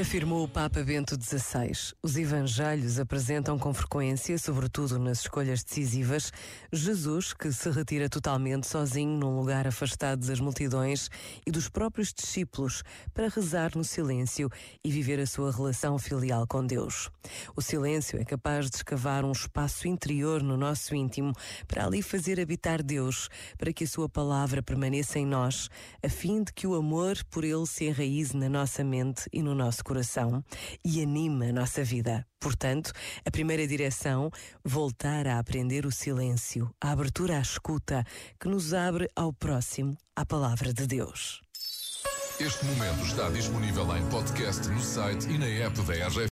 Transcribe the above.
Afirmou o Papa Bento XVI. Os evangelhos apresentam com frequência, sobretudo nas escolhas decisivas, Jesus que se retira totalmente sozinho num lugar afastado das multidões e dos próprios discípulos para rezar no silêncio e viver a sua relação filial com Deus. O silêncio é capaz de escavar um espaço interior no nosso íntimo para ali fazer habitar Deus, para que a sua palavra permaneça em nós, a fim de que o amor por ele se enraize na nossa mente e no nosso coração e anima a nossa vida. Portanto, a primeira direção, voltar a aprender o silêncio, a abertura à escuta, que nos abre ao próximo, à palavra de Deus. Este momento está disponível em podcast no site e na app da RGF.